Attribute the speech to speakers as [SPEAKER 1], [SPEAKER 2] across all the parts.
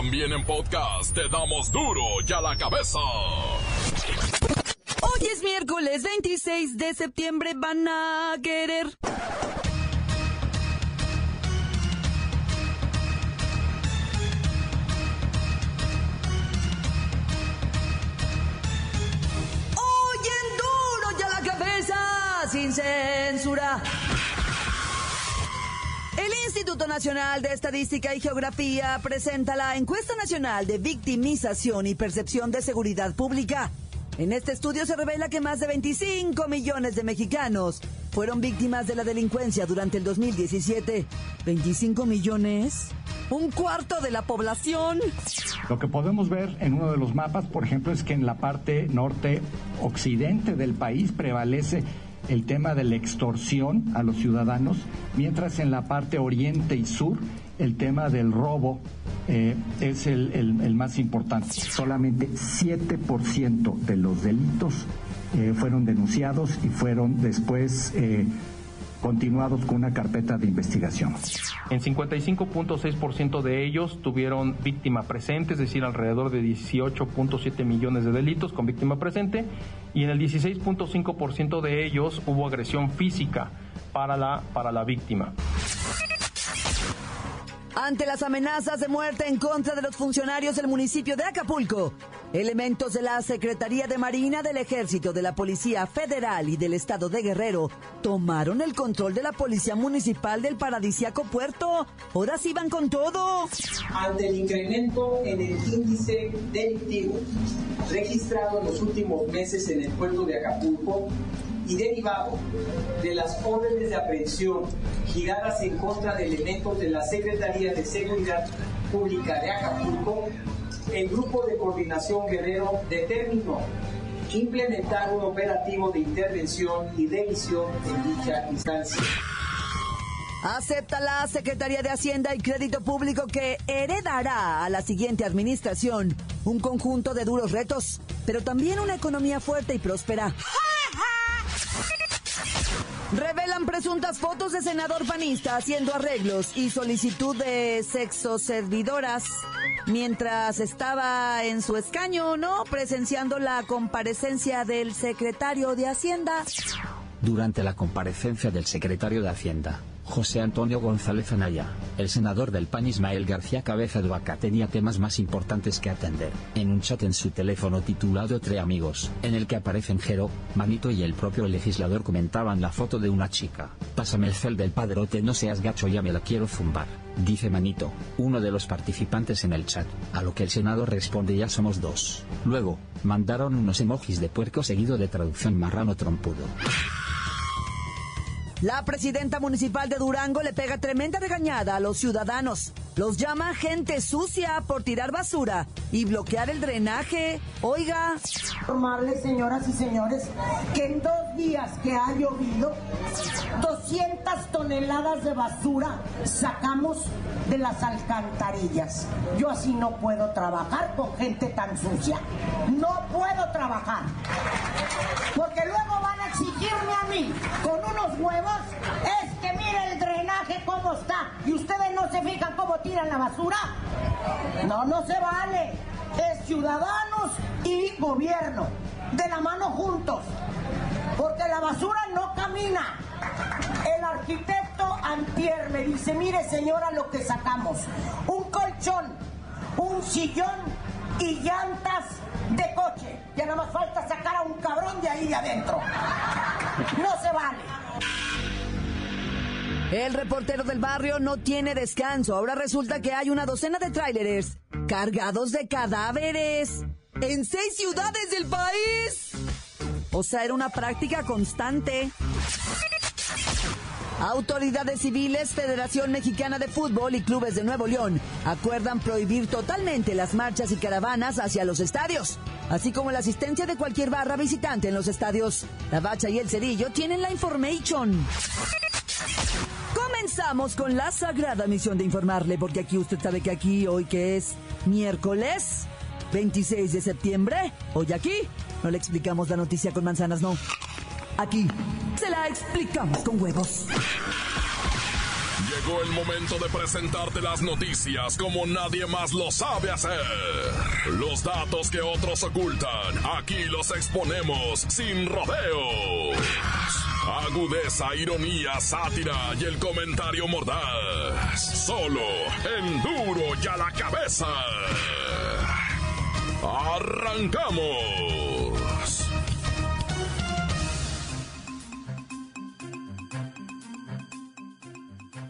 [SPEAKER 1] También en podcast te damos duro y a la cabeza.
[SPEAKER 2] Hoy es miércoles 26 de septiembre, van a querer. Hoy en duro y a la cabeza, sin censura. Instituto Nacional de Estadística y Geografía presenta la Encuesta Nacional de Victimización y Percepción de Seguridad Pública. En este estudio se revela que más de 25 millones de mexicanos fueron víctimas de la delincuencia durante el 2017. ¿25 millones? ¿Un cuarto de la población?
[SPEAKER 3] Lo que podemos ver en uno de los mapas, por ejemplo, es que en la parte norte-occidente del país prevalece el tema de la extorsión a los ciudadanos, mientras en la parte oriente y sur el tema del robo eh, es el, más importante. Solamente 7% de los delitos eh, fueron denunciados y fueron después eh, continuados con una carpeta de investigación.
[SPEAKER 4] En 55.6% de ellos tuvieron víctima presente, es decir, alrededor de 18.7 millones de delitos con víctima presente, y en el 16.5% de ellos hubo agresión física para la, para la víctima.
[SPEAKER 2] Ante las amenazas de muerte en contra de los funcionarios del municipio de Acapulco, elementos de la Secretaría de Marina del Ejército, de la Policía Federal y del Estado de Guerrero tomaron el control de la Policía Municipal del paradisiaco puerto. Ahora sí van con todo.
[SPEAKER 5] ante el incremento en el índice delictivo registrado en los últimos meses en el puerto de Acapulco y derivado de las órdenes de aprehensión giradas en contra de elementos de la Secretaría de Seguridad Pública de Acapulco, el Grupo de Coordinación Guerrero determinó implementar un operativo de intervención y revisión en dicha instancia.
[SPEAKER 2] Acepta la Secretaría de Hacienda y Crédito Público que heredará a la siguiente administración un conjunto de duros retos, pero también una economía fuerte y próspera. Presuntas fotos de senador panista haciendo arreglos y solicitud de sexoservidoras mientras estaba en su escaño, ¿no? Presenciando la comparecencia del secretario de Hacienda.
[SPEAKER 6] Durante la comparecencia del secretario de Hacienda, José Antonio González Anaya, el senador del PAN Ismael García Cabeza de Vaca tenía temas más importantes que atender. En un chat en su teléfono titulado Entre Amigos, en el que aparecen Jero, Manito y el propio legislador comentaban la foto de una chica. Pásame el cel del padrote, no seas gacho, ya me la quiero zumbar. Dice Manito, uno de los participantes en el chat, a lo que el senador responde ya somos dos. Luego, mandaron unos emojis de puerco seguido de traducción marrano trompudo.
[SPEAKER 2] La presidenta municipal de Durango le pega tremenda regañada a los ciudadanos. Los llama gente sucia por tirar basura y bloquear el drenaje. Oiga,
[SPEAKER 7] informarles, señoras y señores, que en dos días que ha llovido, 200 toneladas de basura sacamos de las alcantarillas. Yo así no puedo trabajar con gente tan sucia. No puedo trabajar. Porque luego van a exigirme a mí con unos Es que mire el drenaje cómo está. Y ustedes no se fijan cómo tiran la basura. No, no se vale. Es ciudadanos y gobierno. De la mano juntos. Porque la basura no camina. El arquitecto Antier me dice, mire señora lo que sacamos. Un colchón, un sillón y llantas de coche. Ya nada más falta sacar a un cabrón de ahí de adentro. No se vale.
[SPEAKER 2] El reportero del barrio no tiene descanso. Ahora resulta que hay una docena de tráileres cargados de cadáveres en seis ciudades del país. O sea, era una práctica constante. Autoridades civiles, Federación Mexicana de Fútbol y clubes de Nuevo León acuerdan prohibir totalmente las marchas y caravanas hacia los estadios, así como la asistencia de cualquier barra visitante en los estadios. La Bacha y el Cerillo tienen la information. Comenzamos con la sagrada misión de informarle, porque aquí usted sabe que aquí, hoy que es miércoles 26 de septiembre, hoy aquí, no le explicamos la noticia con manzanas, no. Aquí se la explicamos con huevos.
[SPEAKER 1] Llegó el momento de presentarte las noticias como nadie más lo sabe hacer. Los datos que otros ocultan, aquí los exponemos sin rodeos. Agudeza, ironía, sátira y el comentario mordaz. Solo en duro y a la cabeza. ¡Arrancamos!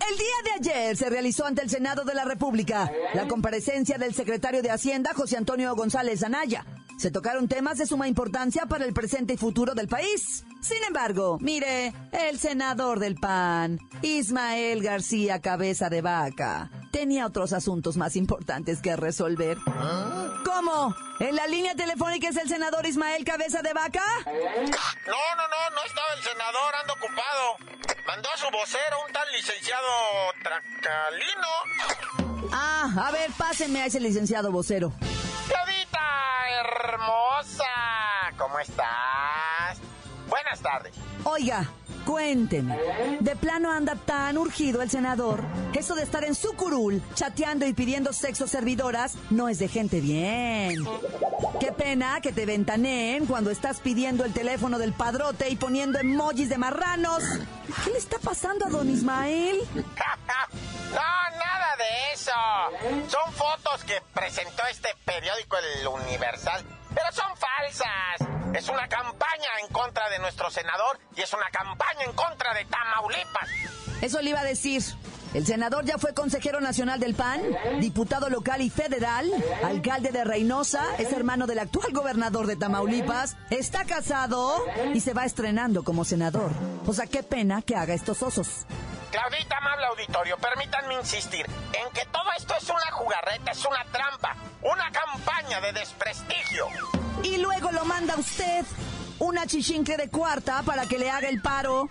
[SPEAKER 2] El día de ayer se realizó ante el Senado de la República la comparecencia del secretario de Hacienda, José Antonio González Anaya. Se tocaron temas de suma importancia para el presente y futuro del país. Sin embargo, mire, el senador del PAN, Ismael García Cabeza de Vaca, tenía otros asuntos más importantes que resolver. ¿Cómo? ¿En la línea telefónica es el senador Ismael Cabeza de Vaca?
[SPEAKER 8] No, no, no, no estaba el senador, ando ocupado. Mandó a su vocero, un tal licenciado Tracalino.
[SPEAKER 2] Ah, a ver, pásenme a ese licenciado vocero.
[SPEAKER 8] Hermosa, ¿cómo estás? Buenas tardes.
[SPEAKER 2] Oiga, cuénteme. ¿De plano anda tan urgido el senador eso de estar en su curul, chateando y pidiendo sexo servidoras, no es de gente bien? Qué pena que te ventaneen cuando estás pidiendo el teléfono del padrote y poniendo emojis de marranos. ¿Qué le está pasando a don Ismael?
[SPEAKER 8] no, nada de eso. Fotos que presentó este periódico El Universal, pero son falsas. Es una campaña en contra de nuestro senador y es una campaña en contra de Tamaulipas.
[SPEAKER 2] Eso le iba a decir. El senador ya fue consejero nacional del PAN, diputado local y federal, alcalde de Reynosa, es hermano del actual gobernador de Tamaulipas, está casado y se va estrenando como senador. O sea, qué pena que haga estos osos.
[SPEAKER 8] Claudita, amable auditorio, permítanme insistir en que todo esto es una jugarreta, es una trampa, una campaña de desprestigio.
[SPEAKER 2] Y luego lo manda usted, una chichincle de cuarta para que le haga el paro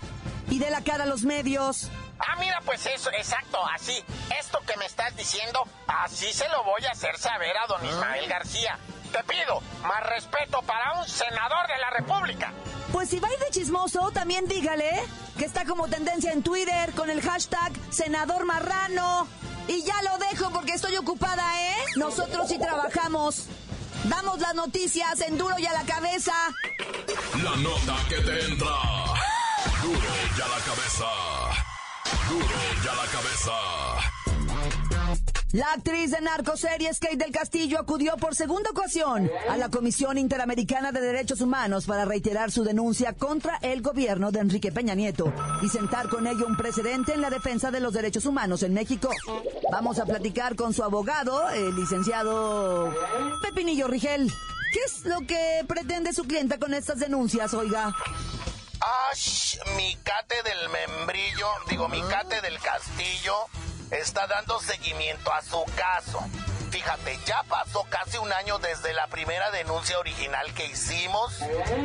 [SPEAKER 2] y dé la cara a los medios.
[SPEAKER 8] Ah, mira, pues eso, exacto, así. Esto que me estás diciendo, así se lo voy a hacer saber a don Ismael García. Te pido más respeto para un senador de la República.
[SPEAKER 2] Pues si va a ir de chismoso, también dígale que está como tendencia en Twitter con el hashtag senador marrano. Y ya lo dejo porque estoy ocupada, ¿eh? Nosotros sí trabajamos. Damos las noticias en duro y a la cabeza.
[SPEAKER 1] La nota que te entra. Duro y a la cabeza. Duro y a la cabeza.
[SPEAKER 2] La actriz de narcoseries Kate del Castillo acudió por segunda ocasión a la Comisión Interamericana de Derechos Humanos para reiterar su denuncia contra el gobierno de Enrique Peña Nieto y sentar con ello un precedente en la defensa de los derechos humanos en México. Vamos a platicar con su abogado, el licenciado Pepinillo Rigel. ¿Qué es lo que pretende su clienta con estas denuncias, oiga?
[SPEAKER 8] Ash, mi cate del membrillo, digo, mi cate del castillo, está dando seguimiento a su caso. Fíjate, ya pasó casi un año desde la primera denuncia original que hicimos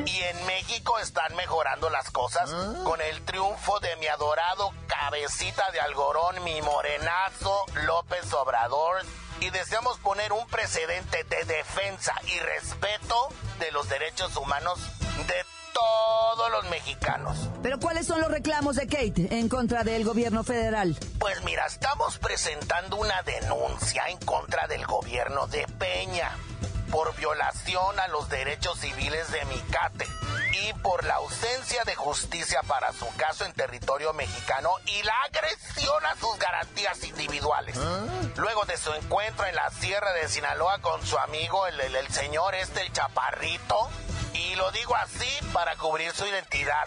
[SPEAKER 8] y en México están mejorando las cosas con el triunfo de mi adorado cabecita de algorón, mi morenazo López Obrador. Y deseamos poner un precedente de defensa y respeto de los derechos humanos de todos los mexicanos.
[SPEAKER 2] Pero ¿cuáles son los reclamos de Kate en contra del gobierno federal?
[SPEAKER 8] Pues mira, estamos presentando una denuncia en contra del gobierno de Peña por violación a los derechos civiles de Micate y por la ausencia de justicia para su caso en territorio mexicano y la agresión a sus garantías individuales. Luego de su encuentro en la sierra de Sinaloa con su amigo, el, el- el señor este, el chaparrito, y lo digo así para cubrir su identidad.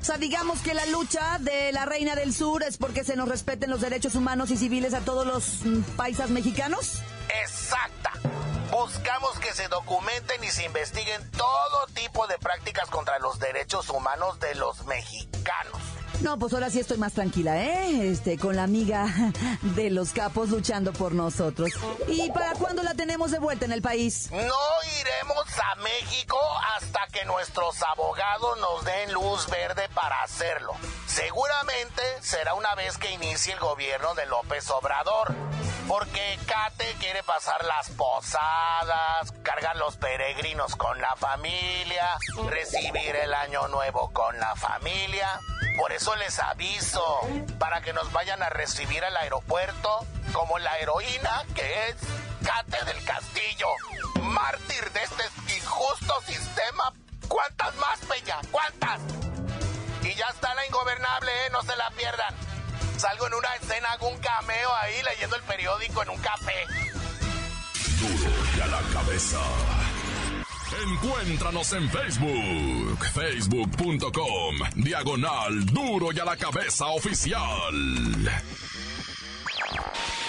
[SPEAKER 2] O sea, digamos que la lucha de la Reina del Sur es porque se nos respeten los derechos humanos y civiles a todos los mm, paisas mexicanos.
[SPEAKER 8] exacta. Buscamos que se documenten y se investiguen todo tipo de prácticas contra los derechos humanos de los mexicanos.
[SPEAKER 2] No, pues ahora sí estoy más tranquila, ¿eh? Este, con la amiga de los capos luchando por nosotros. ¿Y para cuándo la tenemos de vuelta en el país?
[SPEAKER 8] No iremos a México hasta que nuestros abogados nos den luz verde para hacerlo. Seguramente será una vez que inicie el gobierno de López Obrador. Porque Kate quiere pasar las posadas, cargar los peregrinos con la familia, recibir el año nuevo con la familia. Por eso les aviso, para que nos vayan a recibir al aeropuerto como la heroína que es Cate del Castillo, mártir de este injusto sistema. ¿Cuántas más, Peña? ¿Cuántas? Y ya está la ingobernable, ¿eh? No se la pierdan. Salgo en una escena, hago un cameo ahí leyendo el periódico en un café.
[SPEAKER 1] Duro y a la cabeza. Encuéntranos en Facebook, facebook.com, diagonal Duro y a la cabeza oficial.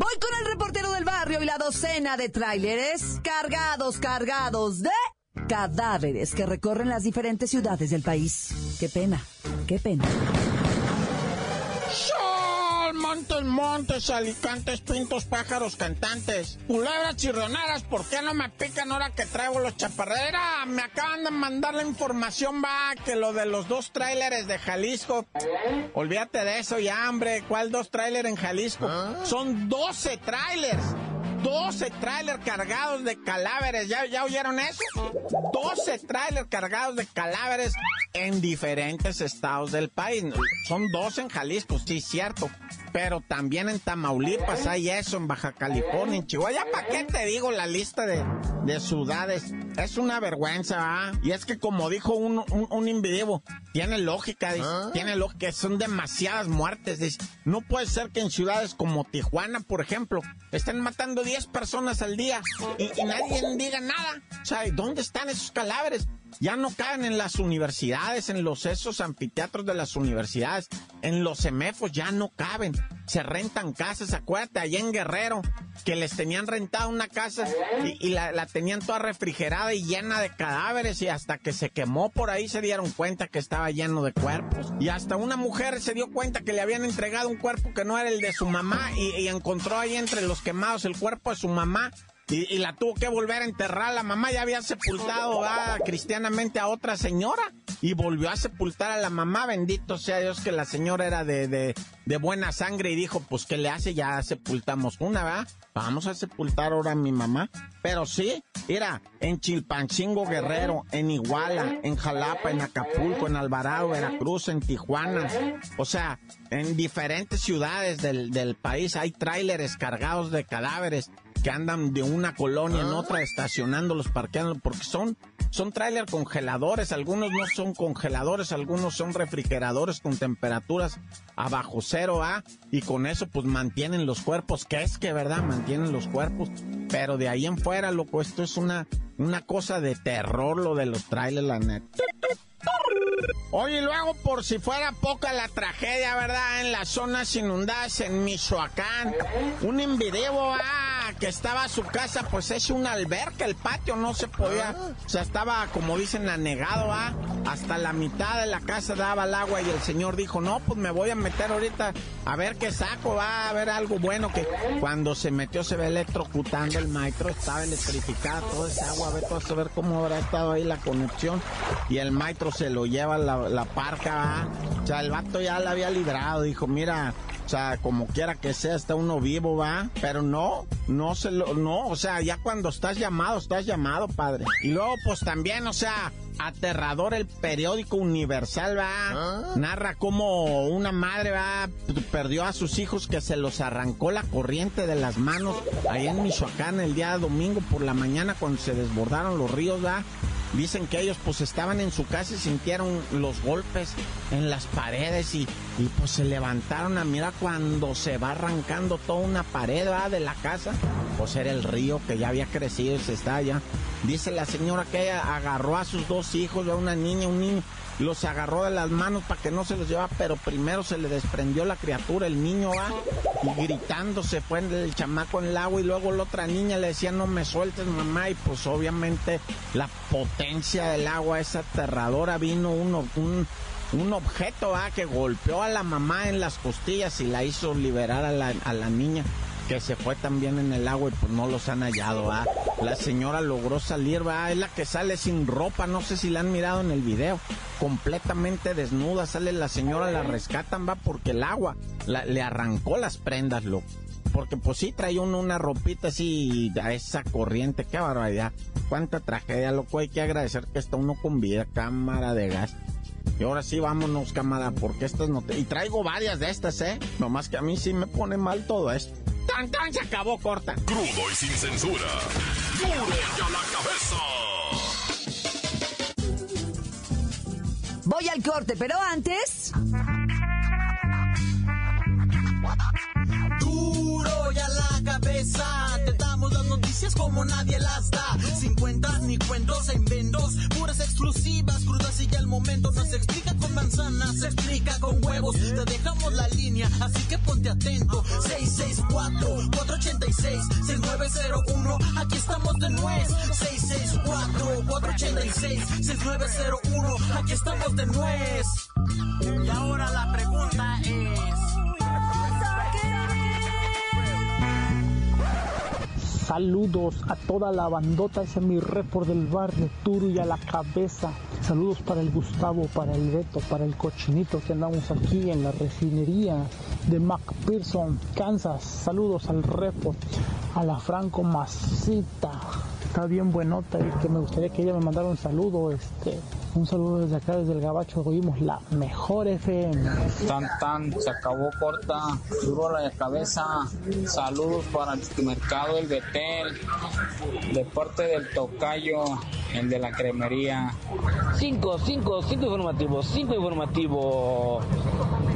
[SPEAKER 2] Voy con el reportero del barrio y la docena de tráileres cargados, cargados de cadáveres que recorren las diferentes ciudades del país. Qué pena, qué pena.
[SPEAKER 9] Montes, montes, alicantes, pintos, pájaros, cantantes, culebras chirroneras, ¿por qué no me pican ahora que traigo los chaparreras? Me acaban de mandar la información, va, que lo de los dos tráileres de Jalisco. Olvídate de eso ya, hombre, ¿cuál dos tráileres en Jalisco? Son 12 tráilers. 12 trailers cargados de cadáveres. ¿Ya, ¿Ya oyeron eso? 12 trailers cargados de cadáveres en diferentes estados del país. Son 12 en Jalisco, sí, cierto. Pero también en Tamaulipas hay eso, en Baja California, en Chihuahua. ¿Ya para qué te digo la lista de, de ciudades? Es una vergüenza, ¿ah? Y es que como dijo un, un, un individuo, tiene lógica, dice, tiene lógica, son demasiadas muertes, dice. No puede ser que en ciudades como Tijuana, por ejemplo, estén matando 10 personas al día y, y nadie diga nada. O sea, ¿dónde están esos cadáveres? Ya no caen en las universidades, en los esos anfiteatros de las universidades, en los semefos ya no caben. Se rentan casas, acuérdate, allá en Guerrero, que les tenían rentado una casa y, la tenían toda refrigerada y llena de cadáveres y hasta que se quemó por ahí se dieron cuenta que estaba lleno de cuerpos. Y hasta una mujer se dio cuenta que le habían entregado un cuerpo que no era el de su mamá y, y encontró ahí entre los quemados el cuerpo de su mamá y, la tuvo que volver a enterrar. La mamá ya había sepultado cristianamente a otra señora y volvió a sepultar a la mamá. Bendito sea Dios que la señora era de, de, de buena sangre y dijo, pues, ¿qué le hace? Ya sepultamos una, ¿verdad? Vamos a sepultar ahora a mi mamá. Pero sí, mira, en Chilpancingo Guerrero, en Iguala, en Jalapa, en Acapulco, en Alvarado, Veracruz, en Tijuana. O sea, en diferentes ciudades del, del país hay tráileres cargados de cadáveres que andan de una colonia en otra estacionándolos, parqueándolos, porque son, son tráiler congeladores, algunos no son congeladores, algunos son refrigeradores con temperaturas abajo cero A, y con eso pues mantienen los cuerpos, que es que verdad, mantienen los cuerpos, pero de ahí en fuera, loco, esto es una, una cosa de terror lo de los trailers, la neta. Oye, luego, por si fuera poca la tragedia, ¿verdad? En las zonas inundadas en Michoacán, un invideo, ah, que estaba su casa, pues es una alberca, el patio no se podía, o sea, estaba, como dicen, anegado, ah, hasta la mitad de la casa daba el agua y el señor dijo, no, pues me voy a meter ahorita a ver qué saco, va a ver algo bueno, que cuando se metió se ve electrocutando el maestro, estaba electrificada toda esa agua, a ver, vas a ver cómo habrá estado ahí la conexión, y el maestro se lo lleva la, la parca, ¿va? o sea, el vato ya la había librado, dijo, mira, sea, como quiera que sea, está uno vivo, va, pero no, no se lo, no, o sea, ya cuando estás llamado, estás llamado, padre. Y luego, pues también, o sea, aterrador el periódico Universal, va, narra cómo una madre, va, perdió a sus hijos que se los arrancó la corriente de las manos ahí en Michoacán el día domingo por la mañana cuando se desbordaron los ríos, va. Dicen que ellos pues estaban en su casa y sintieron los golpes en las paredes y, y pues se levantaron a mirar cuando se va arrancando toda una pared de la casa. Pues era el río que ya había crecido y se está allá. Dice la señora que ella agarró a sus dos hijos, a una niña, un niño, los agarró de las manos para que no se los llevara, pero primero se le desprendió la criatura, el niño va, y gritando se fue el chamaco en el agua y luego la otra niña le decía no me sueltes mamá y pues obviamente la potencia del agua es aterradora, vino uno, un un objeto ¿ah? que golpeó a la mamá en las costillas y la hizo liberar a la, a la niña que se fue también en el agua y pues no los han hallado, ¿ah? La señora logró salir, va, es la que sale sin ropa, no sé si la han mirado en el video, completamente desnuda, sale la señora, la rescatan, va, porque el agua le arrancó las prendas, loco. Porque pues sí trae uno una ropita así a esa corriente, qué barbaridad. Cuánta tragedia, loco, hay que agradecer que está uno con vida, cámara de gas. Y ahora sí, vámonos, cámara, porque estas no te... Y traigo varias de estas, ¿eh? Nomás que a mí sí me pone mal todo esto. ¡Tan, tan! Se acabó corta.
[SPEAKER 1] Crudo y sin censura. ¡Duro ya la
[SPEAKER 2] cabeza! Voy al corte, pero antes...
[SPEAKER 10] Duro ya la cabeza. Te damos las noticias como nadie las da. Sin cuentas ni cuentos en vendos. Puras exclusivas, crudas y ya el momento. No se explica con manzanas, se explica con huevos. Te dejamos la línea, así que ponte atento. 664-486-6901. Aquí estamos de nuez. 664-486-6901. Aquí estamos de nuez. Y ahora la pregunta es.
[SPEAKER 11] Saludos a toda la bandota, ese es mi report del barrio, duro y a la cabeza. Saludos para el Gustavo, para el Beto, para el Cochinito que andamos aquí en la refinería de McPherson, Kansas. Saludos al report, a la Franco Masita. Está bien buenota y que me gustaría que ella me mandara un saludo, este, un saludo desde acá, desde el Gabacho, oímos la mejor FM.
[SPEAKER 12] Tan tan, se acabó corta, duro a la cabeza. Saludos para el mercado El Betel, de parte del Tocayo, el de la cremería.
[SPEAKER 13] 5, 5, 5 informativos, 5 informativos.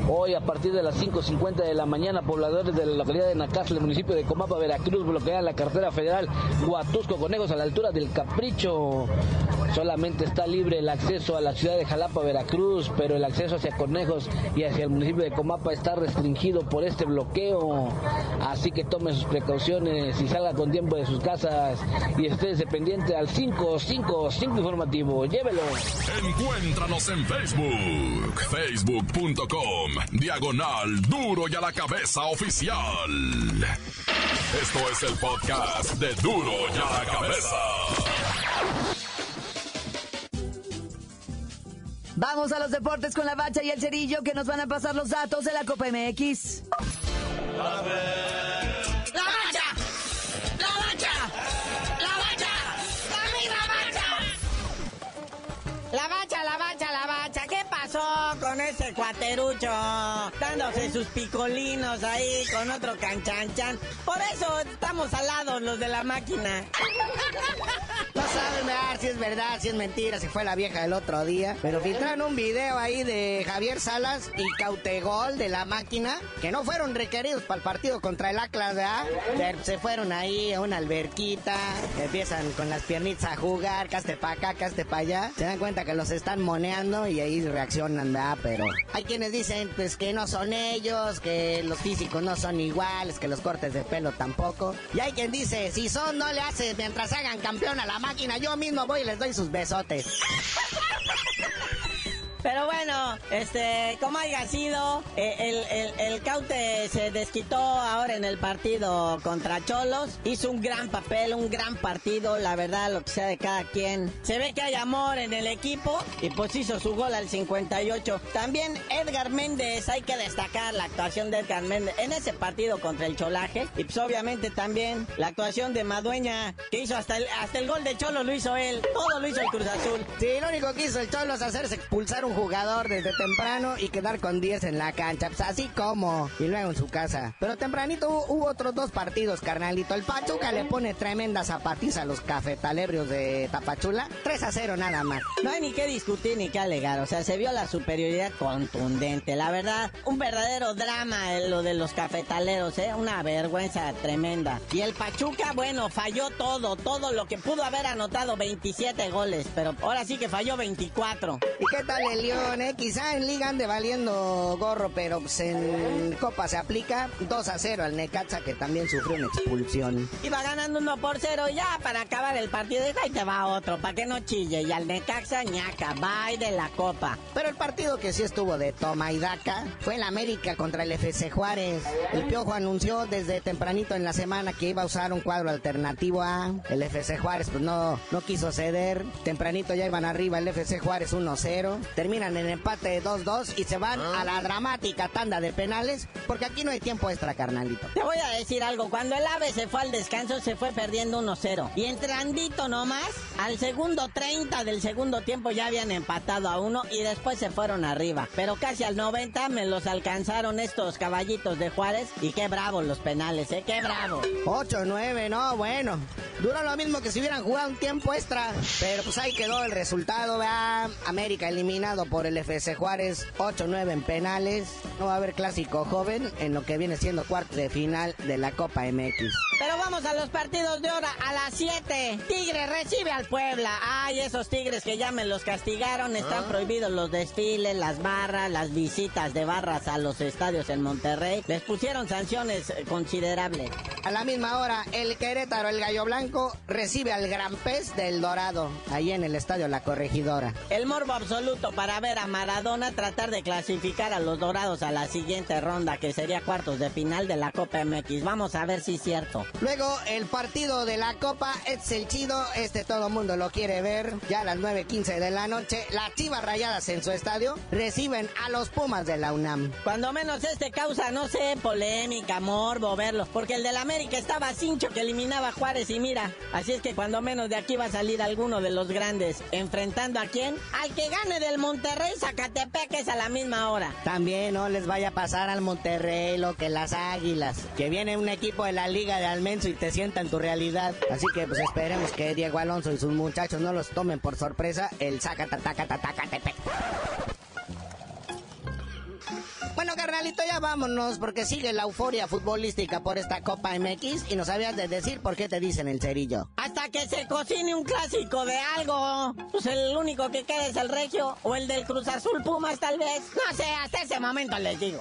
[SPEAKER 13] Hoy a partir de las 5.50 de la mañana, pobladores de la localidad de Nacastle, el municipio de Comapa, Veracruz, bloquean la carretera federal Huatusco Conejos a la altura del Capricho. Solamente está libre el acceso a la ciudad de Jalapa, Veracruz, pero el acceso hacia Conejos y hacia el municipio de Comapa está restringido por este bloqueo. Así que tome sus precauciones y salga con tiempo de sus casas y esté pendiente al 555 informativo. Llévelo.
[SPEAKER 1] Encuéntranos en Facebook, facebook.com, diagonal duro y a la cabeza oficial. Esto es el podcast de duro y a la cabeza.
[SPEAKER 2] Vamos a los deportes con la bacha y el cerillo que nos van a pasar los datos de la Copa MX.
[SPEAKER 10] ¡La bacha! ¡La bacha! ¡La bacha! ¡Dame la bacha!
[SPEAKER 14] La bacha, la bacha, cuaterucho? Dándose sus picolinos ahí con otro canchanchan. Por eso estamos al lado los de la máquina.
[SPEAKER 15] No saben si es verdad, si es mentira, si fue la vieja del otro día. Pero filtraron un video ahí de Javier Salas y Cautegol de la máquina, que no fueron requeridos para el partido contra el Atlas, ¿verdad? Se fueron ahí a una alberquita, empiezan con las piernitas a jugar, caste pa' acá, caste pa' allá. Se dan cuenta que los están moneando y ahí reaccionan, ¿verdad? Pero hay quienes dicen pues que no son ellos, que los físicos no son iguales, que los cortes de pelo tampoco. Y hay quien dice, si son, no le hace mientras hagan campeón a la máquina, yo mismo voy y les doy sus besotes.
[SPEAKER 14] Pero bueno, este, como haya sido, eh, el, el, el, Caute se desquitó ahora en el partido contra Cholos. Hizo un gran papel, un gran partido, la verdad, lo que sea de cada quien. Se ve que hay amor en el equipo y pues hizo su gol al 58. También Edgar Méndez, hay que destacar la actuación de Edgar Méndez en ese partido contra el Cholaje. Y pues obviamente también la actuación de Madueña, que hizo hasta el, hasta el gol de Cholos, lo hizo él. Todo lo hizo el Cruz Azul.
[SPEAKER 15] Sí, lo único que hizo el Cholos es hacerse expulsar un jugador desde temprano y quedar con 10 en la cancha, pues así como, y luego en su casa. Pero tempranito hubo, hubo otros dos partidos, carnalito. El Pachuca le pone tremenda zapatiza a los cafetalebrios de Tapachula, 3 a 0 nada más.
[SPEAKER 14] No hay ni qué discutir ni qué alegar, o sea, se vio la superioridad contundente, la verdad, un verdadero drama eh, lo de los cafetaleros, ¿eh? una vergüenza tremenda. Y el Pachuca, bueno, falló todo, todo lo que pudo haber anotado 27 goles, pero ahora sí que falló 24.
[SPEAKER 15] ¿Y qué tal el León, ¿eh? Quizá en Liga ande valiendo gorro, pero pues en Copa se aplica 2 a 0 al Necaxa, que también sufrió una expulsión.
[SPEAKER 14] Iba ganando 1 por 0 ya para acabar el partido. Y ahí te va otro, para que no chille. Y al Necaxa, ñaca, bye de la Copa.
[SPEAKER 15] Pero el partido que sí estuvo de toma y daca fue el América contra el FC Juárez. El Piojo anunció desde tempranito en la semana que iba a usar un cuadro alternativo a el FC Juárez, pues no, no quiso ceder. Tempranito ya iban arriba el FC Juárez 1-0. Terminan en empate 2-2 y se van a la dramática tanda de penales porque aquí no hay tiempo extra, carnalito.
[SPEAKER 14] Te voy a decir algo, cuando el AVE se fue al descanso se fue perdiendo 1-0. Y entrandito nomás, al segundo 30 del segundo tiempo ya habían empatado a uno y después se fueron arriba. Pero casi al 90 me los alcanzaron estos caballitos de Juárez y qué bravos los penales, ¿eh? Qué bravo.
[SPEAKER 15] 8-9, no, bueno. Duró lo mismo que si hubieran jugado un tiempo extra. Pero pues ahí quedó el resultado, vea. América eliminado por el FC Juárez, 8-9 en penales. No va a haber clásico joven en lo que viene siendo cuarto de final de la Copa MX.
[SPEAKER 14] Pero vamos a los partidos de hora a las 7. Tigre recibe al Puebla. Ay, esos tigres que ya me los castigaron. Están prohibidos los desfiles, las barras, las visitas de barras a los estadios en Monterrey. Les pusieron sanciones eh, considerables.
[SPEAKER 15] A la misma hora, el Querétaro, el Gallo Blanco, recibe al Gran Pez del Dorado, ahí en el estadio La Corregidora.
[SPEAKER 14] El morbo absoluto para ver a Maradona tratar de clasificar a los Dorados a la siguiente ronda, que sería cuartos de final de la Copa MX. Vamos a ver si es cierto.
[SPEAKER 15] Luego, el partido de la Copa es el chido, este todo mundo lo quiere ver. Ya a las 9.15 de la noche, las chivas rayadas en su estadio reciben a los Pumas de la UNAM.
[SPEAKER 14] Cuando menos este causa, no sé, polémica, morbo, verlo, porque el del América estaba cincho que eliminaba a Juárez y mira, así es que cuando menos de aquí va a salir alguno de los grandes, enfrentando a quién? Al que gane del Monterrey Zacatepeques a la misma hora.
[SPEAKER 15] También no les vaya a pasar al Monterrey lo que las águilas, que viene un equipo de la Liga de Almenso y te sienta en tu realidad. Así que pues esperemos que Diego Alonso y sus muchachos no los tomen por sorpresa el Zacatepec. Carnalito, ya vámonos porque sigue la euforia futbolística por esta Copa MX y no sabías de decir por qué te dicen el cerillo.
[SPEAKER 14] Hasta que se cocine un clásico de algo. Pues el único que queda es el Regio o el del Cruz Azul Pumas tal vez. No sé, hasta ese momento les digo.